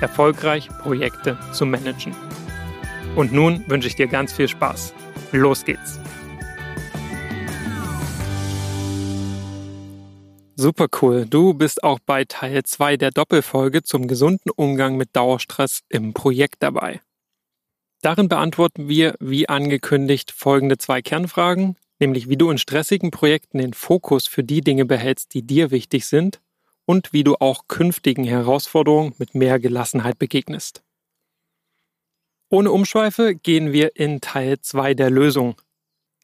erfolgreich Projekte zu managen. Und nun wünsche ich dir ganz viel Spaß. Los geht's! Super cool. Du bist auch bei Teil 2 der Doppelfolge zum gesunden Umgang mit Dauerstress im Projekt dabei. Darin beantworten wir, wie angekündigt, folgende zwei Kernfragen, nämlich wie du in stressigen Projekten den Fokus für die Dinge behältst, die dir wichtig sind und wie du auch künftigen Herausforderungen mit mehr Gelassenheit begegnest. Ohne Umschweife gehen wir in Teil 2 der Lösung.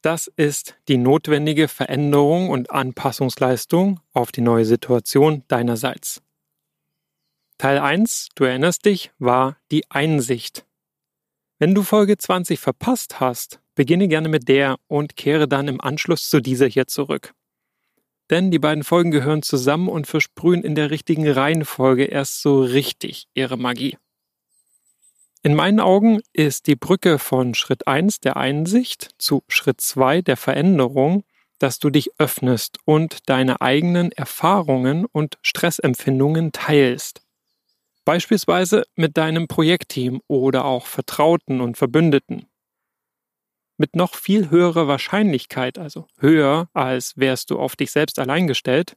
Das ist die notwendige Veränderung und Anpassungsleistung auf die neue Situation deinerseits. Teil 1, du erinnerst dich, war die Einsicht. Wenn du Folge 20 verpasst hast, beginne gerne mit der und kehre dann im Anschluss zu dieser hier zurück denn die beiden Folgen gehören zusammen und versprühen in der richtigen Reihenfolge erst so richtig ihre Magie. In meinen Augen ist die Brücke von Schritt 1 der Einsicht zu Schritt 2 der Veränderung, dass du dich öffnest und deine eigenen Erfahrungen und Stressempfindungen teilst. Beispielsweise mit deinem Projektteam oder auch Vertrauten und Verbündeten mit noch viel höherer Wahrscheinlichkeit, also höher als wärst du auf dich selbst allein gestellt,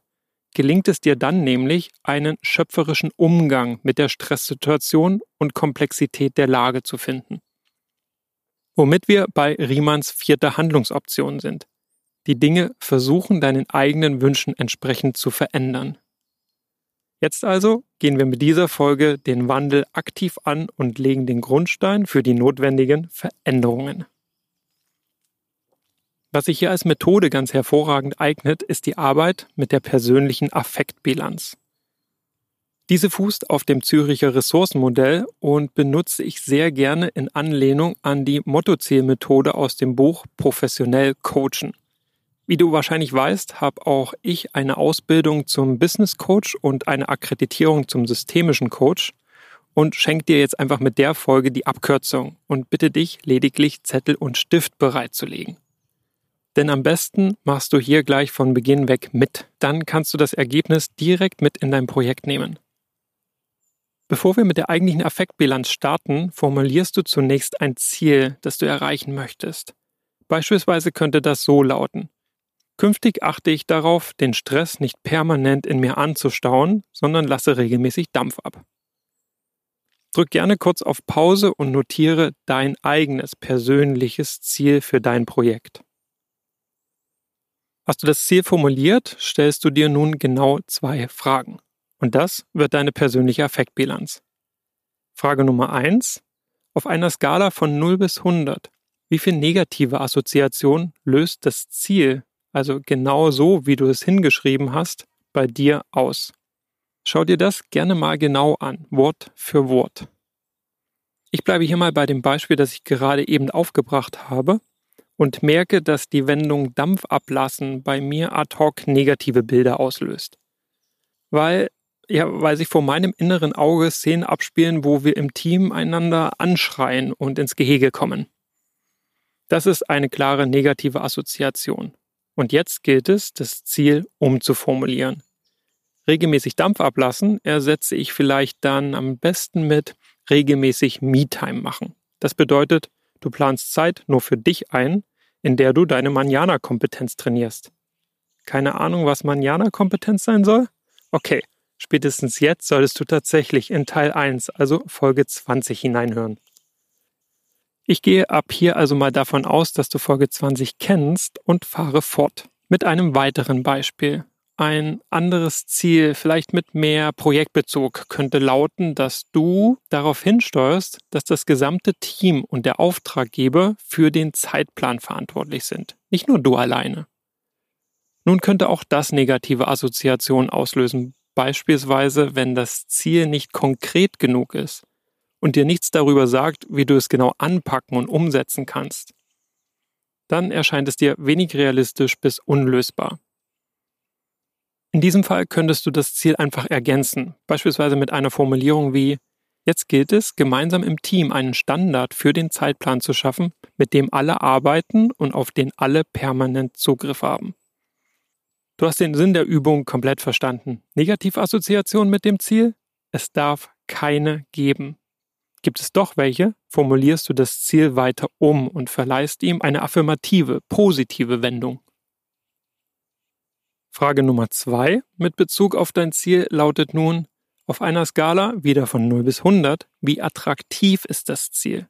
gelingt es dir dann nämlich, einen schöpferischen Umgang mit der Stresssituation und Komplexität der Lage zu finden. Womit wir bei Riemanns vierter Handlungsoption sind. Die Dinge versuchen deinen eigenen Wünschen entsprechend zu verändern. Jetzt also gehen wir mit dieser Folge den Wandel aktiv an und legen den Grundstein für die notwendigen Veränderungen. Was sich hier als Methode ganz hervorragend eignet, ist die Arbeit mit der persönlichen Affektbilanz. Diese fußt auf dem Züricher Ressourcenmodell und benutze ich sehr gerne in Anlehnung an die Mottozielmethode aus dem Buch Professionell Coachen. Wie du wahrscheinlich weißt, habe auch ich eine Ausbildung zum Business Coach und eine Akkreditierung zum systemischen Coach und schenke dir jetzt einfach mit der Folge die Abkürzung und bitte dich lediglich Zettel und Stift bereitzulegen. Denn am besten machst du hier gleich von Beginn weg mit. Dann kannst du das Ergebnis direkt mit in dein Projekt nehmen. Bevor wir mit der eigentlichen Affektbilanz starten, formulierst du zunächst ein Ziel, das du erreichen möchtest. Beispielsweise könnte das so lauten. Künftig achte ich darauf, den Stress nicht permanent in mir anzustauen, sondern lasse regelmäßig Dampf ab. Drück gerne kurz auf Pause und notiere dein eigenes persönliches Ziel für dein Projekt. Hast du das Ziel formuliert, stellst du dir nun genau zwei Fragen. Und das wird deine persönliche Affektbilanz. Frage Nummer eins: Auf einer Skala von 0 bis 100, wie viel negative Assoziation löst das Ziel, also genau so, wie du es hingeschrieben hast, bei dir aus? Schau dir das gerne mal genau an, Wort für Wort. Ich bleibe hier mal bei dem Beispiel, das ich gerade eben aufgebracht habe und merke, dass die Wendung Dampf ablassen bei mir ad hoc negative Bilder auslöst. Weil, ja, weil sich vor meinem inneren Auge Szenen abspielen, wo wir im Team einander anschreien und ins Gehege kommen. Das ist eine klare negative Assoziation. Und jetzt gilt es, das Ziel umzuformulieren. Regelmäßig Dampf ablassen ersetze ich vielleicht dann am besten mit regelmäßig Me-Time machen. Das bedeutet, du planst Zeit nur für dich ein in der du deine Manjana-Kompetenz trainierst. Keine Ahnung, was Manjana-Kompetenz sein soll? Okay, spätestens jetzt solltest du tatsächlich in Teil 1, also Folge 20 hineinhören. Ich gehe ab hier also mal davon aus, dass du Folge 20 kennst und fahre fort mit einem weiteren Beispiel. Ein anderes Ziel, vielleicht mit mehr Projektbezug, könnte lauten, dass du darauf hinsteuerst, dass das gesamte Team und der Auftraggeber für den Zeitplan verantwortlich sind. Nicht nur du alleine. Nun könnte auch das negative Assoziationen auslösen, beispielsweise wenn das Ziel nicht konkret genug ist und dir nichts darüber sagt, wie du es genau anpacken und umsetzen kannst. Dann erscheint es dir wenig realistisch bis unlösbar. In diesem Fall könntest du das Ziel einfach ergänzen, beispielsweise mit einer Formulierung wie Jetzt gilt es, gemeinsam im Team einen Standard für den Zeitplan zu schaffen, mit dem alle arbeiten und auf den alle permanent Zugriff haben. Du hast den Sinn der Übung komplett verstanden. Negativassoziation mit dem Ziel? Es darf keine geben. Gibt es doch welche, formulierst du das Ziel weiter um und verleihst ihm eine affirmative, positive Wendung. Frage Nummer zwei mit Bezug auf dein Ziel lautet nun, auf einer Skala wieder von 0 bis 100, wie attraktiv ist das Ziel?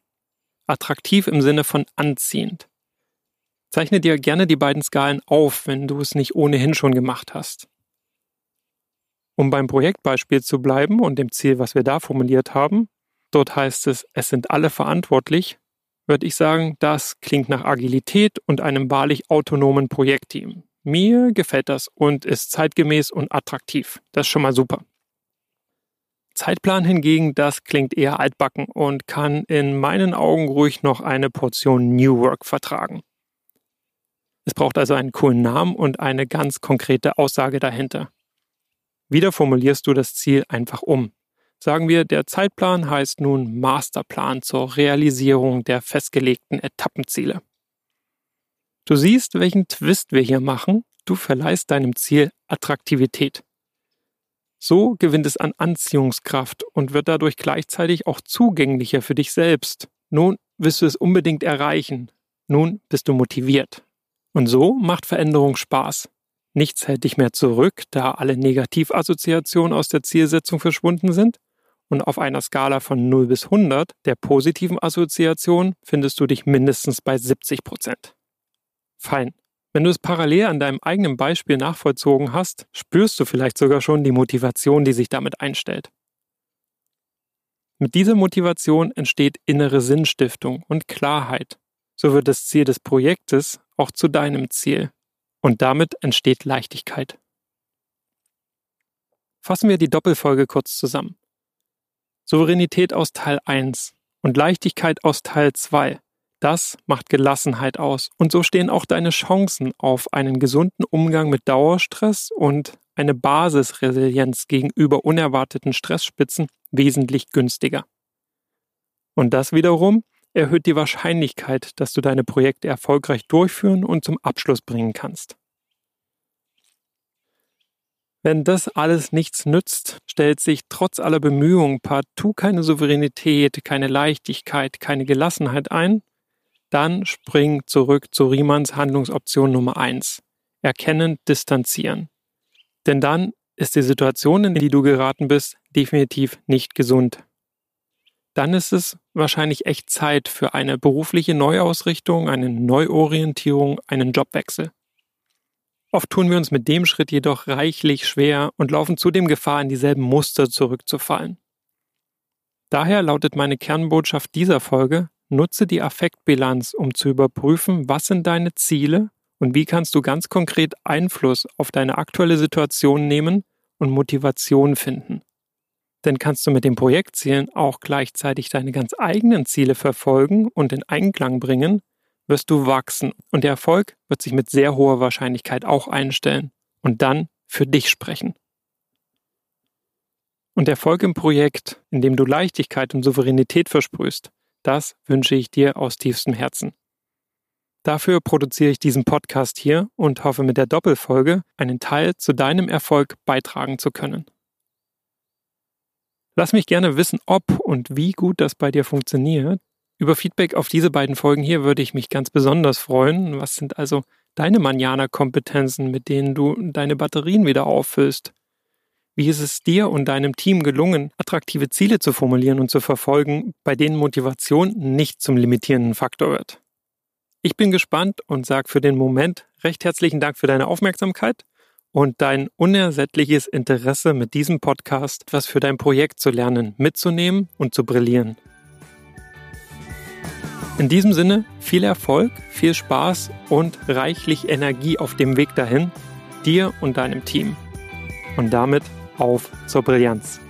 Attraktiv im Sinne von anziehend. Zeichne dir gerne die beiden Skalen auf, wenn du es nicht ohnehin schon gemacht hast. Um beim Projektbeispiel zu bleiben und dem Ziel, was wir da formuliert haben, dort heißt es, es sind alle verantwortlich, würde ich sagen, das klingt nach Agilität und einem wahrlich autonomen Projektteam. Mir gefällt das und ist zeitgemäß und attraktiv. Das ist schon mal super. Zeitplan hingegen, das klingt eher altbacken und kann in meinen Augen ruhig noch eine Portion New Work vertragen. Es braucht also einen coolen Namen und eine ganz konkrete Aussage dahinter. Wieder formulierst du das Ziel einfach um. Sagen wir, der Zeitplan heißt nun Masterplan zur Realisierung der festgelegten Etappenziele. Du siehst, welchen Twist wir hier machen. Du verleihst deinem Ziel Attraktivität. So gewinnt es an Anziehungskraft und wird dadurch gleichzeitig auch zugänglicher für dich selbst. Nun willst du es unbedingt erreichen. Nun bist du motiviert. Und so macht Veränderung Spaß. Nichts hält dich mehr zurück, da alle Negativassoziationen aus der Zielsetzung verschwunden sind. Und auf einer Skala von 0 bis 100 der positiven Assoziation findest du dich mindestens bei 70 Prozent. Fein. Wenn du es parallel an deinem eigenen Beispiel nachvollzogen hast, spürst du vielleicht sogar schon die Motivation, die sich damit einstellt. Mit dieser Motivation entsteht innere Sinnstiftung und Klarheit. So wird das Ziel des Projektes auch zu deinem Ziel. Und damit entsteht Leichtigkeit. Fassen wir die Doppelfolge kurz zusammen. Souveränität aus Teil 1 und Leichtigkeit aus Teil 2 das macht Gelassenheit aus. Und so stehen auch deine Chancen auf einen gesunden Umgang mit Dauerstress und eine Basisresilienz gegenüber unerwarteten Stressspitzen wesentlich günstiger. Und das wiederum erhöht die Wahrscheinlichkeit, dass du deine Projekte erfolgreich durchführen und zum Abschluss bringen kannst. Wenn das alles nichts nützt, stellt sich trotz aller Bemühungen partout keine Souveränität, keine Leichtigkeit, keine Gelassenheit ein, dann spring zurück zu Riemanns Handlungsoption Nummer eins: Erkennen, distanzieren. Denn dann ist die Situation, in die du geraten bist, definitiv nicht gesund. Dann ist es wahrscheinlich echt Zeit für eine berufliche Neuausrichtung, eine Neuorientierung, einen Jobwechsel. Oft tun wir uns mit dem Schritt jedoch reichlich schwer und laufen zudem Gefahr, in dieselben Muster zurückzufallen. Daher lautet meine Kernbotschaft dieser Folge, Nutze die Affektbilanz, um zu überprüfen, was sind deine Ziele und wie kannst du ganz konkret Einfluss auf deine aktuelle Situation nehmen und Motivation finden. Denn kannst du mit den Projektzielen auch gleichzeitig deine ganz eigenen Ziele verfolgen und in Einklang bringen, wirst du wachsen und der Erfolg wird sich mit sehr hoher Wahrscheinlichkeit auch einstellen und dann für dich sprechen. Und Erfolg im Projekt, in dem du Leichtigkeit und Souveränität versprühst, das wünsche ich dir aus tiefstem Herzen. Dafür produziere ich diesen Podcast hier und hoffe mit der Doppelfolge einen Teil zu deinem Erfolg beitragen zu können. Lass mich gerne wissen, ob und wie gut das bei dir funktioniert. Über Feedback auf diese beiden Folgen hier würde ich mich ganz besonders freuen. Was sind also deine Manjana-Kompetenzen, mit denen du deine Batterien wieder auffüllst? Wie ist es dir und deinem Team gelungen, attraktive Ziele zu formulieren und zu verfolgen, bei denen Motivation nicht zum limitierenden Faktor wird? Ich bin gespannt und sage für den Moment recht herzlichen Dank für deine Aufmerksamkeit und dein unersättliches Interesse mit diesem Podcast etwas für dein Projekt zu lernen, mitzunehmen und zu brillieren. In diesem Sinne viel Erfolg, viel Spaß und reichlich Energie auf dem Weg dahin, dir und deinem Team. Und damit auf zur Brillanz.